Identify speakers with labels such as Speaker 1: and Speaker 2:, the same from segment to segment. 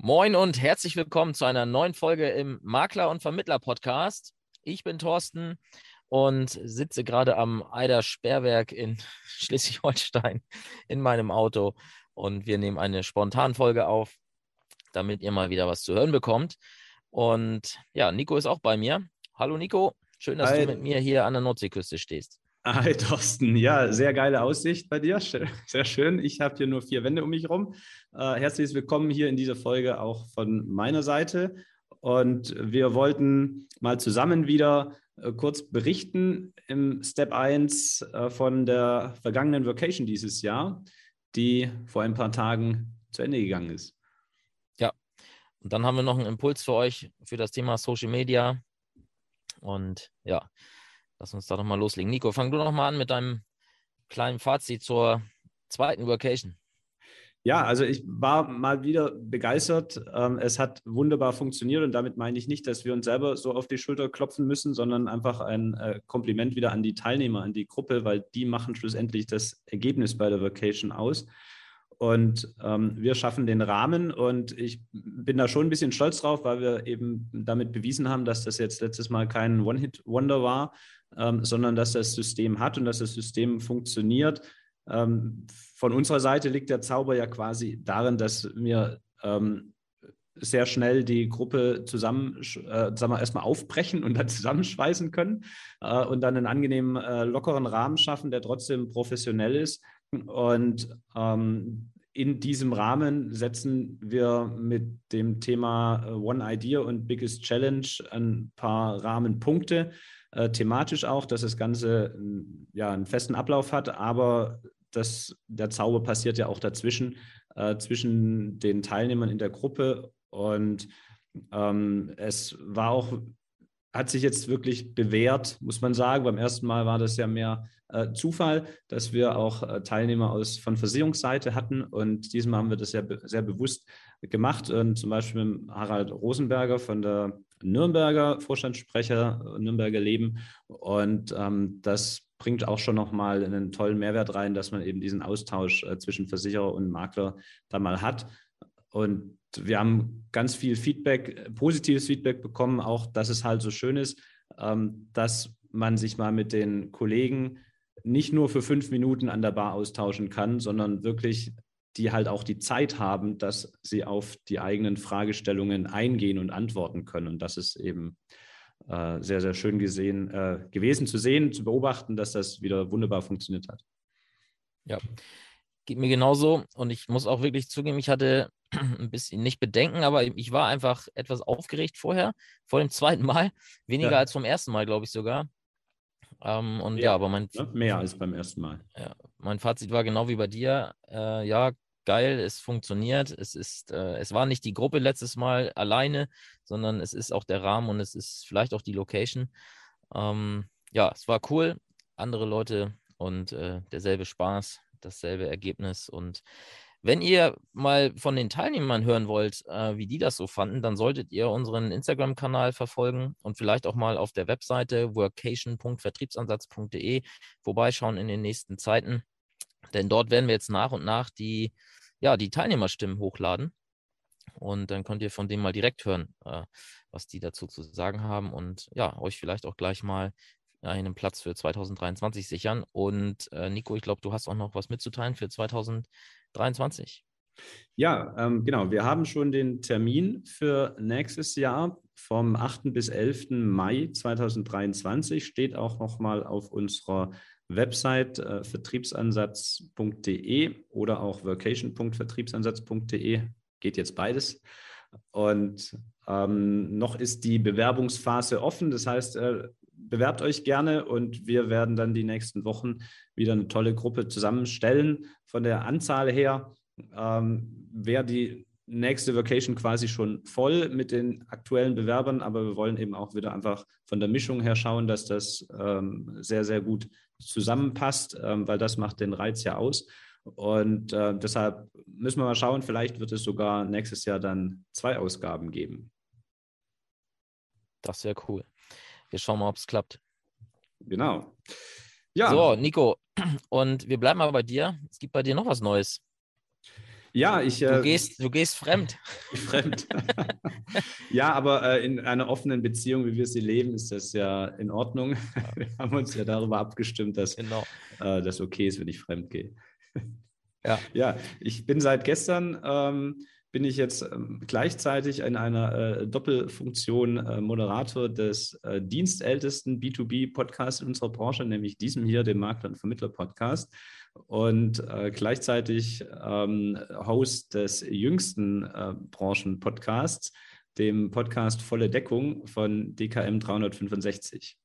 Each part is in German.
Speaker 1: Moin und herzlich willkommen zu einer neuen Folge im Makler- und Vermittler-Podcast. Ich bin Thorsten und sitze gerade am Eider Sperrwerk in Schleswig-Holstein in meinem Auto und wir nehmen eine Spontanfolge auf, damit ihr mal wieder was zu hören bekommt. Und ja, Nico ist auch bei mir. Hallo Nico, schön, dass Hi. du mit mir hier an der Nordseeküste stehst.
Speaker 2: Hi Thorsten, ja, sehr geile Aussicht bei dir, sehr schön. Ich habe hier nur vier Wände um mich herum. Äh, herzlich willkommen hier in dieser Folge auch von meiner Seite. Und wir wollten mal zusammen wieder äh, kurz berichten im Step 1 äh, von der vergangenen Vacation dieses Jahr, die vor ein paar Tagen zu Ende gegangen ist.
Speaker 1: Ja, und dann haben wir noch einen Impuls für euch für das Thema Social Media. Und ja, Lass uns da doch mal loslegen. Nico, fang du noch mal an mit deinem kleinen Fazit zur zweiten Workation.
Speaker 2: Ja, also ich war mal wieder begeistert. Ähm, es hat wunderbar funktioniert und damit meine ich nicht, dass wir uns selber so auf die Schulter klopfen müssen, sondern einfach ein äh, Kompliment wieder an die Teilnehmer, an die Gruppe, weil die machen schlussendlich das Ergebnis bei der Vacation aus. Und ähm, wir schaffen den Rahmen und ich bin da schon ein bisschen stolz drauf, weil wir eben damit bewiesen haben, dass das jetzt letztes Mal kein One-Hit-Wonder war, ähm, sondern dass das System hat und dass das System funktioniert. Ähm, von unserer Seite liegt der Zauber ja quasi darin, dass wir ähm, sehr schnell die Gruppe zusammen, äh, sagen wir, erstmal aufbrechen und dann zusammenschweißen können äh, und dann einen angenehmen, äh, lockeren Rahmen schaffen, der trotzdem professionell ist und ähm, in diesem Rahmen setzen wir mit dem Thema äh, One Idea und Biggest Challenge ein paar Rahmenpunkte, äh, thematisch auch, dass das Ganze ja, einen festen Ablauf hat, aber das, der Zauber passiert ja auch dazwischen, äh, zwischen den Teilnehmern in der Gruppe. Und ähm, es war auch hat sich jetzt wirklich bewährt, muss man sagen. Beim ersten Mal war das ja mehr äh, Zufall, dass wir auch äh, Teilnehmer aus, von Versicherungsseite hatten. Und diesmal haben wir das ja be sehr bewusst gemacht. Und zum Beispiel mit Harald Rosenberger von der Nürnberger Vorstandssprecher, äh, Nürnberger Leben. Und ähm, das bringt auch schon nochmal einen tollen Mehrwert rein, dass man eben diesen Austausch äh, zwischen Versicherer und Makler da mal hat. Und wir haben ganz viel Feedback, positives Feedback bekommen, auch dass es halt so schön ist, ähm, dass man sich mal mit den Kollegen nicht nur für fünf Minuten an der Bar austauschen kann, sondern wirklich die halt auch die Zeit haben, dass sie auf die eigenen Fragestellungen eingehen und antworten können. Und das ist eben äh, sehr, sehr schön gesehen, äh, gewesen zu sehen, zu beobachten, dass das wieder wunderbar funktioniert hat.
Speaker 1: Ja, geht mir genauso. Und ich muss auch wirklich zugeben, ich hatte ein bisschen nicht bedenken, aber ich war einfach etwas aufgeregt vorher, vor dem zweiten Mal. Weniger ja. als vom ersten Mal, glaube ich sogar. Ähm, und ja, ja, aber mein.
Speaker 2: Ne? Mehr als beim ersten Mal.
Speaker 1: Ja, mein Fazit war genau wie bei dir. Äh, ja, geil, es funktioniert. Es ist, äh, es war nicht die Gruppe letztes Mal alleine, sondern es ist auch der Rahmen und es ist vielleicht auch die Location. Ähm, ja, es war cool. Andere Leute und äh, derselbe Spaß, dasselbe Ergebnis und wenn ihr mal von den Teilnehmern hören wollt, äh, wie die das so fanden, dann solltet ihr unseren Instagram-Kanal verfolgen und vielleicht auch mal auf der Webseite workation.vertriebsansatz.de vorbeischauen in den nächsten Zeiten. Denn dort werden wir jetzt nach und nach die, ja, die Teilnehmerstimmen hochladen. Und dann könnt ihr von dem mal direkt hören, äh, was die dazu zu sagen haben und ja, euch vielleicht auch gleich mal einen Platz für 2023 sichern. Und äh, Nico, ich glaube, du hast auch noch was mitzuteilen für 2023.
Speaker 2: Ja, ähm, genau. Wir haben schon den Termin für nächstes Jahr vom 8. bis 11. Mai 2023. Steht auch nochmal auf unserer Website äh, vertriebsansatz.de oder auch vacation.vertriebsansatz.de. Geht jetzt beides. Und ähm, noch ist die Bewerbungsphase offen. Das heißt, äh, bewerbt euch gerne und wir werden dann die nächsten Wochen wieder eine tolle Gruppe zusammenstellen. Von der Anzahl her ähm, wäre die nächste Vacation quasi schon voll mit den aktuellen Bewerbern, aber wir wollen eben auch wieder einfach von der Mischung her schauen, dass das ähm, sehr, sehr gut zusammenpasst, ähm, weil das macht den Reiz ja aus. Und äh, deshalb müssen wir mal schauen, vielleicht wird es sogar nächstes Jahr dann zwei Ausgaben geben.
Speaker 1: Das wäre cool. Wir schauen mal, ob es klappt.
Speaker 2: Genau.
Speaker 1: Ja. So, Nico, und wir bleiben mal bei dir. Es gibt bei dir noch was Neues.
Speaker 2: Ja, ich.
Speaker 1: Du, äh, gehst, du gehst fremd.
Speaker 2: fremd. ja, aber äh, in einer offenen Beziehung, wie wir sie leben, ist das ja in Ordnung. Wir haben uns ja darüber abgestimmt, dass genau. äh, das okay ist, wenn ich fremd gehe. ja. ja, ich bin seit gestern. Ähm, bin ich jetzt ähm, gleichzeitig in einer äh, Doppelfunktion äh, Moderator des äh, dienstältesten B2B-Podcasts in unserer Branche, nämlich diesem hier, dem Makler- und Vermittler-Podcast und äh, gleichzeitig ähm, Host des jüngsten äh, Branchen-Podcasts, dem Podcast Volle Deckung von DKM 365.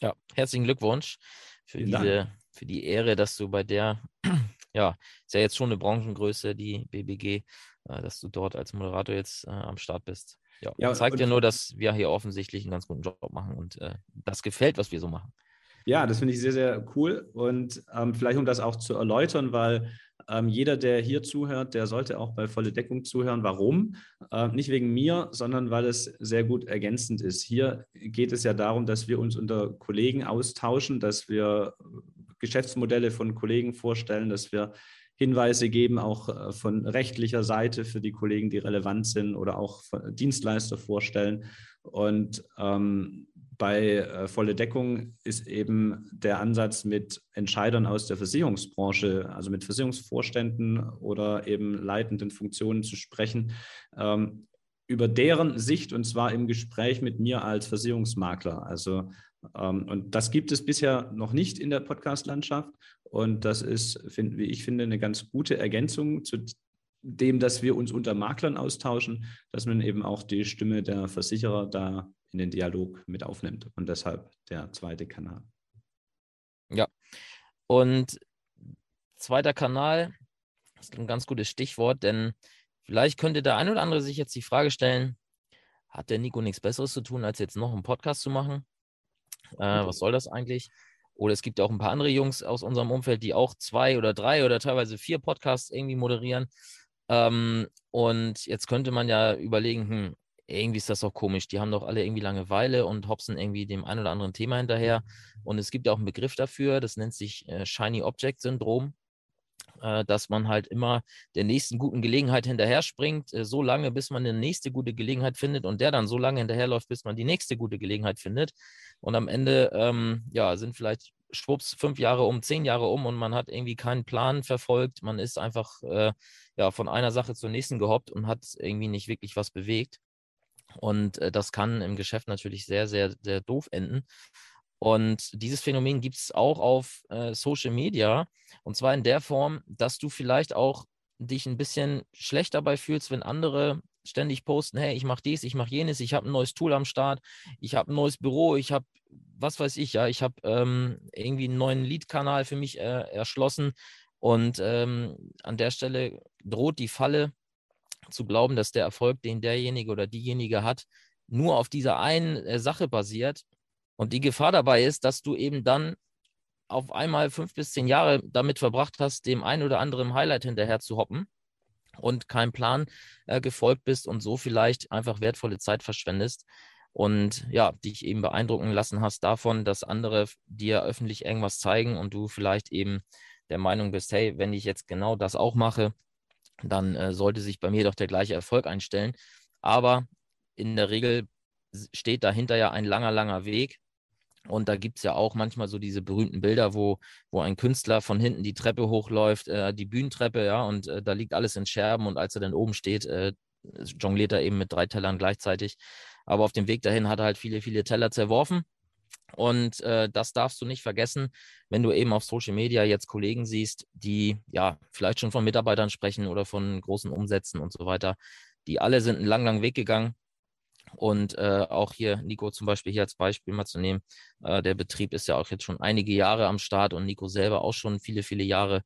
Speaker 1: Ja, herzlichen Glückwunsch für, diese, für die Ehre, dass du bei der, ja, ist ja jetzt schon eine Branchengröße, die BBG, dass du dort als Moderator jetzt äh, am Start bist. Ja, ja zeigt ja nur, dass wir hier offensichtlich einen ganz guten Job machen und äh, das gefällt, was wir so machen.
Speaker 2: Ja, das finde ich sehr, sehr cool. Und ähm, vielleicht, um das auch zu erläutern, weil ähm, jeder, der hier zuhört, der sollte auch bei volle Deckung zuhören. Warum? Äh, nicht wegen mir, sondern weil es sehr gut ergänzend ist. Hier geht es ja darum, dass wir uns unter Kollegen austauschen, dass wir Geschäftsmodelle von Kollegen vorstellen, dass wir Hinweise geben, auch äh, von rechtlicher Seite für die Kollegen, die relevant sind oder auch Dienstleister vorstellen. Und ähm, bei äh, volle Deckung ist eben der Ansatz mit Entscheidern aus der Versicherungsbranche, also mit Versicherungsvorständen oder eben leitenden Funktionen zu sprechen, ähm, über deren Sicht und zwar im Gespräch mit mir als Versicherungsmakler. Also und das gibt es bisher noch nicht in der Podcast-Landschaft und das ist, find, wie ich finde, eine ganz gute Ergänzung zu dem, dass wir uns unter Maklern austauschen, dass man eben auch die Stimme der Versicherer da in den Dialog mit aufnimmt. Und deshalb der zweite Kanal.
Speaker 1: Ja. Und zweiter Kanal ist ein ganz gutes Stichwort, denn vielleicht könnte der ein oder andere sich jetzt die Frage stellen, hat der Nico nichts Besseres zu tun, als jetzt noch einen Podcast zu machen? Äh, was soll das eigentlich? Oder es gibt auch ein paar andere Jungs aus unserem Umfeld, die auch zwei oder drei oder teilweise vier Podcasts irgendwie moderieren. Ähm, und jetzt könnte man ja überlegen, hm, irgendwie ist das auch komisch. Die haben doch alle irgendwie Langeweile und hopsen irgendwie dem ein oder anderen Thema hinterher. Und es gibt ja auch einen Begriff dafür, das nennt sich äh, Shiny Object Syndrom, äh, dass man halt immer der nächsten guten Gelegenheit hinterher springt, äh, so lange, bis man eine nächste gute Gelegenheit findet und der dann so lange hinterherläuft, bis man die nächste gute Gelegenheit findet. Und am Ende, ähm, ja, sind vielleicht schwupps fünf Jahre um, zehn Jahre um und man hat irgendwie keinen Plan verfolgt. Man ist einfach äh, ja, von einer Sache zur nächsten gehoppt und hat irgendwie nicht wirklich was bewegt. Und äh, das kann im Geschäft natürlich sehr, sehr, sehr doof enden. Und dieses Phänomen gibt es auch auf äh, Social Media. Und zwar in der Form, dass du vielleicht auch dich ein bisschen schlecht dabei fühlst, wenn andere ständig posten, hey, ich mache dies, ich mache jenes, ich habe ein neues Tool am Start, ich habe ein neues Büro, ich habe, was weiß ich, ja, ich habe ähm, irgendwie einen neuen Lead-Kanal für mich äh, erschlossen. Und ähm, an der Stelle droht die Falle, zu glauben, dass der Erfolg, den derjenige oder diejenige hat, nur auf dieser einen äh, Sache basiert. Und die Gefahr dabei ist, dass du eben dann auf einmal fünf bis zehn Jahre damit verbracht hast, dem einen oder anderen Highlight hinterher zu hoppen und keinem Plan äh, gefolgt bist und so vielleicht einfach wertvolle Zeit verschwendest und ja, dich eben beeindrucken lassen hast davon, dass andere dir öffentlich irgendwas zeigen und du vielleicht eben der Meinung bist, hey, wenn ich jetzt genau das auch mache, dann äh, sollte sich bei mir doch der gleiche Erfolg einstellen. Aber in der Regel steht dahinter ja ein langer, langer Weg. Und da gibt es ja auch manchmal so diese berühmten Bilder, wo, wo ein Künstler von hinten die Treppe hochläuft, äh, die Bühnentreppe, ja, und äh, da liegt alles in Scherben und als er dann oben steht, äh, jongliert er eben mit drei Tellern gleichzeitig. Aber auf dem Weg dahin hat er halt viele, viele Teller zerworfen. Und äh, das darfst du nicht vergessen, wenn du eben auf Social Media jetzt Kollegen siehst, die ja vielleicht schon von Mitarbeitern sprechen oder von großen Umsätzen und so weiter. Die alle sind einen langen, langen Weg gegangen. Und äh, auch hier, Nico zum Beispiel hier als Beispiel mal zu nehmen, äh, der Betrieb ist ja auch jetzt schon einige Jahre am Start und Nico selber auch schon viele, viele Jahre.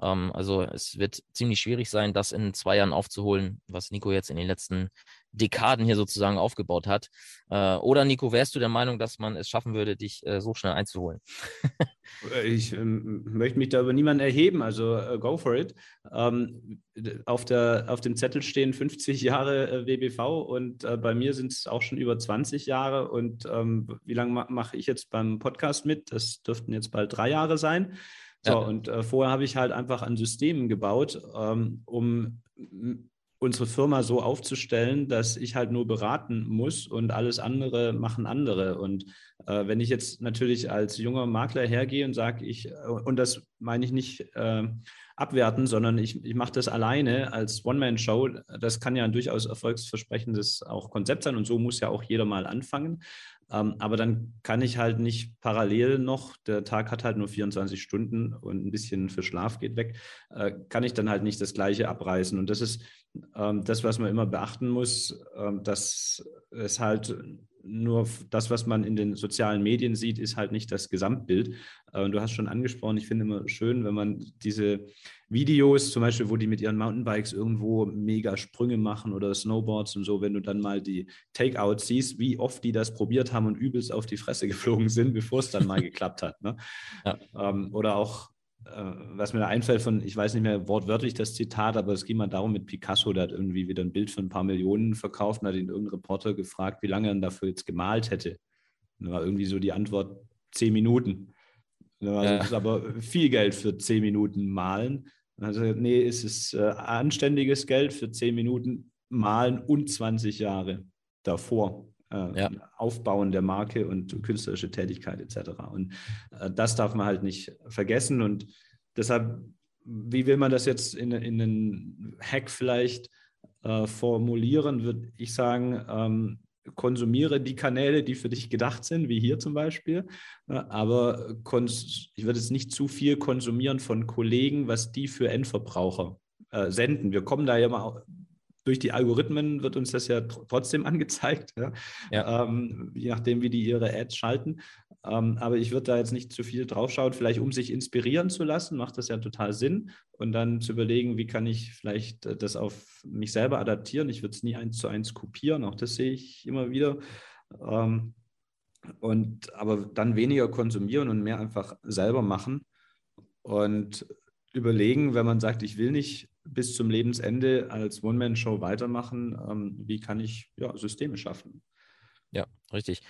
Speaker 1: Ähm, also es wird ziemlich schwierig sein, das in zwei Jahren aufzuholen, was Nico jetzt in den letzten Dekaden hier sozusagen aufgebaut hat. Äh, oder Nico, wärst du der Meinung, dass man es schaffen würde, dich äh, so schnell einzuholen?
Speaker 2: Äh, ich ähm, möchte mich da über niemanden erheben, also äh, go for it. Ähm, auf, der, auf dem Zettel stehen 50 Jahre äh, WBV und äh, bei mir sind es auch schon über 20 Jahre. Und ähm, wie lange ma mache ich jetzt beim Podcast mit? Das dürften jetzt bald drei Jahre sein. So, ja. und vorher habe ich halt einfach an Systemen gebaut, ähm, um unsere Firma so aufzustellen, dass ich halt nur beraten muss und alles andere machen andere. Und äh, wenn ich jetzt natürlich als junger Makler hergehe und sage, ich, äh, und das meine ich nicht äh, abwerten, sondern ich, ich mache das alleine als One-Man-Show, das kann ja ein durchaus erfolgsversprechendes auch Konzept sein und so muss ja auch jeder mal anfangen. Ähm, aber dann kann ich halt nicht parallel noch, der Tag hat halt nur 24 Stunden und ein bisschen für Schlaf geht weg, äh, kann ich dann halt nicht das Gleiche abreißen. Und das ist ähm, das, was man immer beachten muss, ähm, dass es halt nur das, was man in den sozialen Medien sieht, ist halt nicht das Gesamtbild. Äh, und du hast schon angesprochen, ich finde immer schön, wenn man diese Videos, zum Beispiel, wo die mit ihren Mountainbikes irgendwo mega Sprünge machen oder Snowboards und so, wenn du dann mal die Takeouts siehst, wie oft die das probiert haben und übelst auf die Fresse geflogen sind, bevor es dann mal geklappt hat. Ne? Ja. Ähm, oder auch was mir da einfällt von, ich weiß nicht mehr wortwörtlich das Zitat, aber es ging mal darum mit Picasso, der hat irgendwie wieder ein Bild für ein paar Millionen verkauft und hat ihn irgendein Reporter gefragt, wie lange er dafür jetzt gemalt hätte. Und da war irgendwie so die Antwort, zehn Minuten. Ja. Das ist aber viel Geld für zehn Minuten malen. Also, nee, es ist äh, anständiges Geld für zehn Minuten malen und 20 Jahre davor. Äh, ja. Aufbauen der Marke und künstlerische Tätigkeit etc. Und äh, das darf man halt nicht vergessen. Und deshalb, wie will man das jetzt in, in einen Hack vielleicht äh, formulieren, würde ich sagen, ähm, konsumiere die Kanäle, die für dich gedacht sind, wie hier zum Beispiel. Aber ich würde jetzt nicht zu viel konsumieren von Kollegen, was die für Endverbraucher äh, senden. Wir kommen da ja mal durch die Algorithmen wird uns das ja trotzdem angezeigt, ja? Ja. Ähm, je nachdem, wie die ihre Ads schalten. Ähm, aber ich würde da jetzt nicht zu viel draufschauen, vielleicht um sich inspirieren zu lassen, macht das ja total Sinn. Und dann zu überlegen, wie kann ich vielleicht äh, das auf mich selber adaptieren. Ich würde es nie eins zu eins kopieren, auch das sehe ich immer wieder. Ähm, und aber dann weniger konsumieren und mehr einfach selber machen. Und überlegen, wenn man sagt, ich will nicht bis zum Lebensende als One-Man-Show weitermachen, ähm, wie kann ich ja, Systeme schaffen?
Speaker 1: Ja, richtig.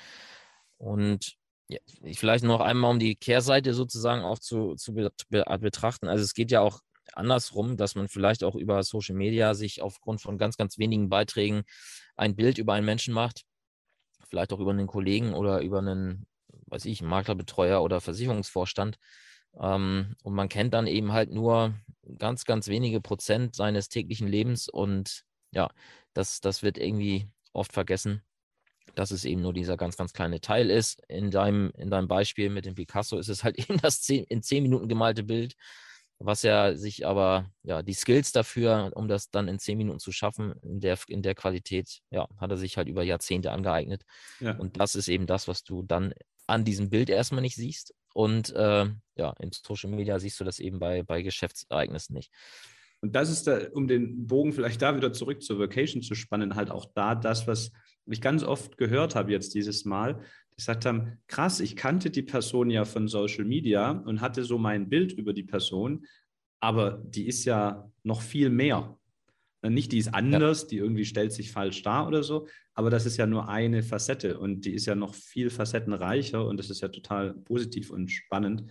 Speaker 1: Und ja, vielleicht noch einmal, um die Kehrseite sozusagen auch zu, zu betrachten. Also es geht ja auch andersrum, dass man vielleicht auch über Social Media sich aufgrund von ganz, ganz wenigen Beiträgen ein Bild über einen Menschen macht, vielleicht auch über einen Kollegen oder über einen, weiß ich, Maklerbetreuer oder Versicherungsvorstand. Ähm, und man kennt dann eben halt nur ganz, ganz wenige Prozent seines täglichen Lebens und ja, das, das wird irgendwie oft vergessen dass es eben nur dieser ganz, ganz kleine Teil ist. In deinem, in deinem Beispiel mit dem Picasso ist es halt eben das zehn, in zehn Minuten gemalte Bild, was er sich aber, ja, die Skills dafür, um das dann in zehn Minuten zu schaffen, in der, in der Qualität, ja, hat er sich halt über Jahrzehnte angeeignet. Ja. Und das ist eben das, was du dann an diesem Bild erstmal nicht siehst. Und äh, ja, in Social Media siehst du das eben bei, bei Geschäftsereignissen nicht.
Speaker 2: Und das ist da, um den Bogen vielleicht da wieder zurück zur Vacation zu spannen, halt auch da das, was ich ganz oft gehört habe jetzt dieses Mal, die gesagt haben, krass, ich kannte die Person ja von Social Media und hatte so mein Bild über die Person, aber die ist ja noch viel mehr. Nicht die ist anders, ja. die irgendwie stellt sich falsch dar oder so, aber das ist ja nur eine Facette und die ist ja noch viel facettenreicher und das ist ja total positiv und spannend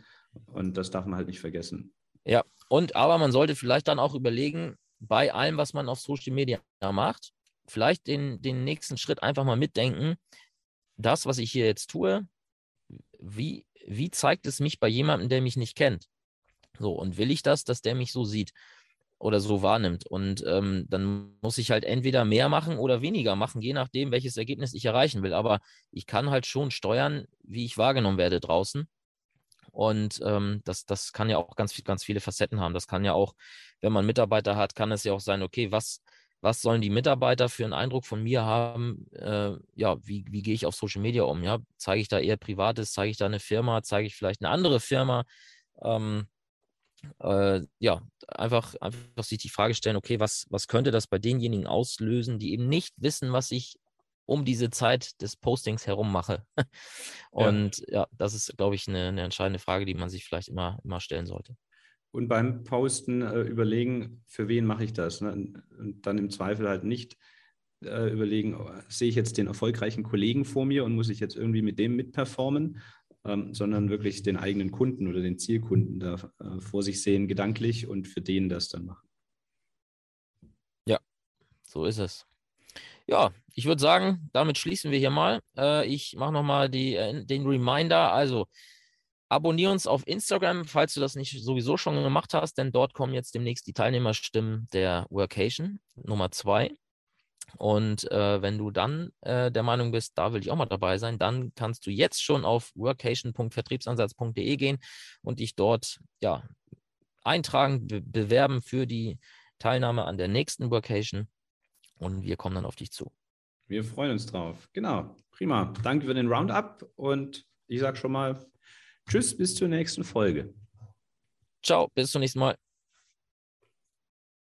Speaker 2: und das darf man halt nicht vergessen.
Speaker 1: Ja, und aber man sollte vielleicht dann auch überlegen, bei allem, was man auf Social Media macht, vielleicht den, den nächsten Schritt einfach mal mitdenken. Das, was ich hier jetzt tue, wie, wie zeigt es mich bei jemandem, der mich nicht kennt? So, und will ich das, dass der mich so sieht oder so wahrnimmt? Und ähm, dann muss ich halt entweder mehr machen oder weniger machen, je nachdem, welches Ergebnis ich erreichen will. Aber ich kann halt schon steuern, wie ich wahrgenommen werde draußen. Und ähm, das, das kann ja auch ganz, ganz viele Facetten haben. Das kann ja auch, wenn man Mitarbeiter hat, kann es ja auch sein, okay, was, was sollen die Mitarbeiter für einen Eindruck von mir haben? Äh, ja, wie, wie gehe ich auf Social Media um? Ja, zeige ich da eher Privates, zeige ich da eine Firma, zeige ich vielleicht eine andere Firma? Ähm, äh, ja, einfach, einfach sich die Frage stellen, okay, was, was könnte das bei denjenigen auslösen, die eben nicht wissen, was ich um diese Zeit des Postings herum mache. Und ja, ja das ist, glaube ich, eine, eine, entscheidende Frage, die man sich vielleicht immer, immer stellen sollte.
Speaker 2: Und beim Posten äh, überlegen, für wen mache ich das? Ne? Und dann im Zweifel halt nicht äh, überlegen, oh, sehe ich jetzt den erfolgreichen Kollegen vor mir und muss ich jetzt irgendwie mit dem mitperformen? Ähm, sondern wirklich den eigenen Kunden oder den Zielkunden da äh, vor sich sehen, gedanklich und für den das dann machen.
Speaker 1: Ja, so ist es. Ja, ich würde sagen, damit schließen wir hier mal. Äh, ich mache nochmal äh, den Reminder. Also, abonniere uns auf Instagram, falls du das nicht sowieso schon gemacht hast, denn dort kommen jetzt demnächst die Teilnehmerstimmen der Workation Nummer zwei. Und äh, wenn du dann äh, der Meinung bist, da will ich auch mal dabei sein, dann kannst du jetzt schon auf workation.vertriebsansatz.de gehen und dich dort ja, eintragen, be bewerben für die Teilnahme an der nächsten Workation. Und wir kommen dann auf dich zu.
Speaker 2: Wir freuen uns drauf. Genau. Prima. Danke für den Roundup und ich sage schon mal Tschüss, bis zur nächsten Folge.
Speaker 1: Ciao, bis zum nächsten Mal.